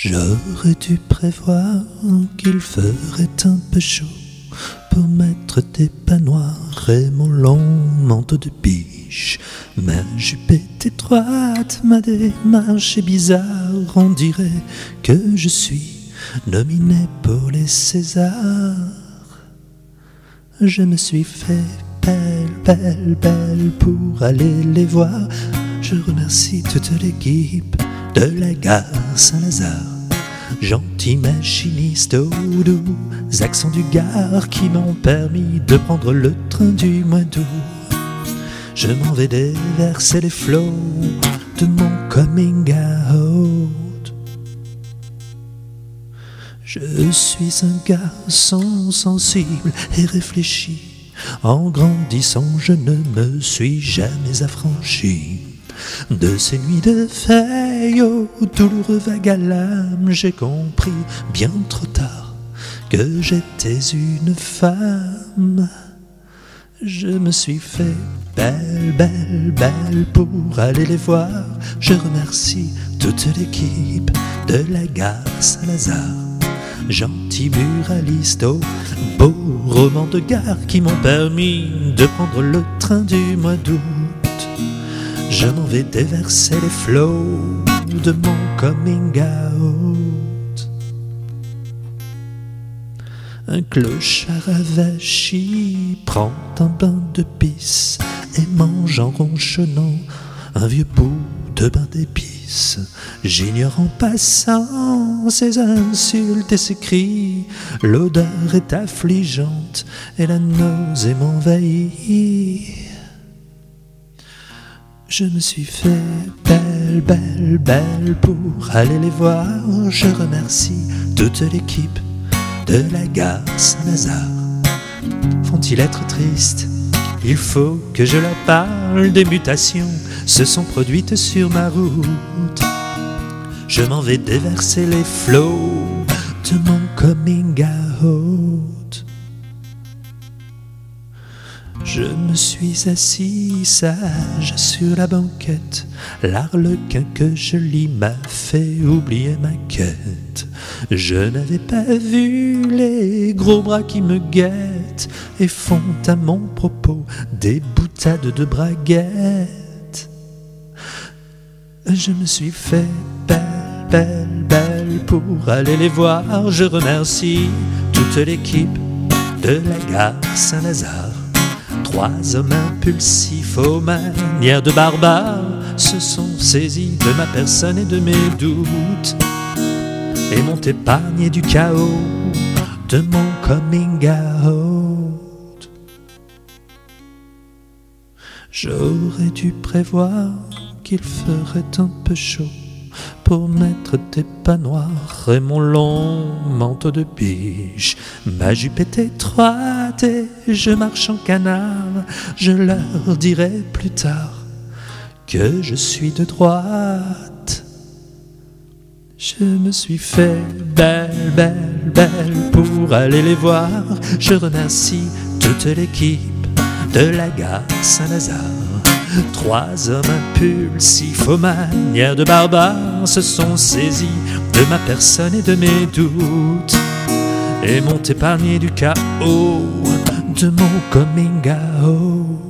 J'aurais dû prévoir qu'il ferait un peu chaud pour mettre tes pas noirs et mon long manteau de biche. Ma jupe est étroite, ma démarche est bizarre, on dirait que je suis nominé pour les Césars. Je me suis fait belle, belle, belle pour aller les voir. Je remercie toute l'équipe de la gare Saint-Lazare. Gentil machiniste aux doux accents du gare qui m'ont permis de prendre le train du mois d'août. Je m'en vais déverser les flots de mon coming out. Je suis un garçon sensible et réfléchi. En grandissant, je ne me suis jamais affranchi. De ces nuits de feuilles au douloureux vague j'ai compris bien trop tard que j'étais une femme. Je me suis fait belle, belle, belle pour aller les voir. Je remercie toute l'équipe de la gare Saint-Lazare. Gentil buraliste aux beaux romans de gare qui m'ont permis de prendre le train du mois d'août. Je m'en vais déverser les flots de mon coming out. Un clochard avachi prend un bain de pisse et mange en ronchonnant un vieux bout de bain d'épices. J'ignore en passant ses insultes et ses cris. L'odeur est affligeante et la nausée m'envahit. Je me suis fait belle, belle, belle pour aller les voir. Je remercie toute l'équipe de la gare Saint-Lazare. Font-ils être tristes? Il faut que je leur parle des mutations se sont produites sur ma route. Je m'en vais déverser les flots de mon coming out. Je me suis assis sage sur la banquette. L'arlequin que je lis m'a fait oublier ma quête. Je n'avais pas vu les gros bras qui me guettent et font à mon propos des boutades de braguettes. Je me suis fait belle, belle, belle pour aller les voir. Je remercie toute l'équipe de la gare Saint-Lazare. Trois hommes impulsifs aux manières de barbares se sont saisis de ma personne et de mes doutes et m'ont épargné du chaos de mon coming out. J'aurais dû prévoir qu'il ferait un peu chaud pour mettre tes pas noirs et mon long manteau de biche. Ma jupe est étroite et je marche en canard. Je leur dirai plus tard que je suis de droite. Je me suis fait belle, belle, belle pour aller les voir. Je remercie toute l'équipe de la gare Saint-Lazare. Trois hommes impulsifs aux manières de barbares se sont saisis de ma personne et de mes doutes et m'ont épargné du chaos de mon coming out.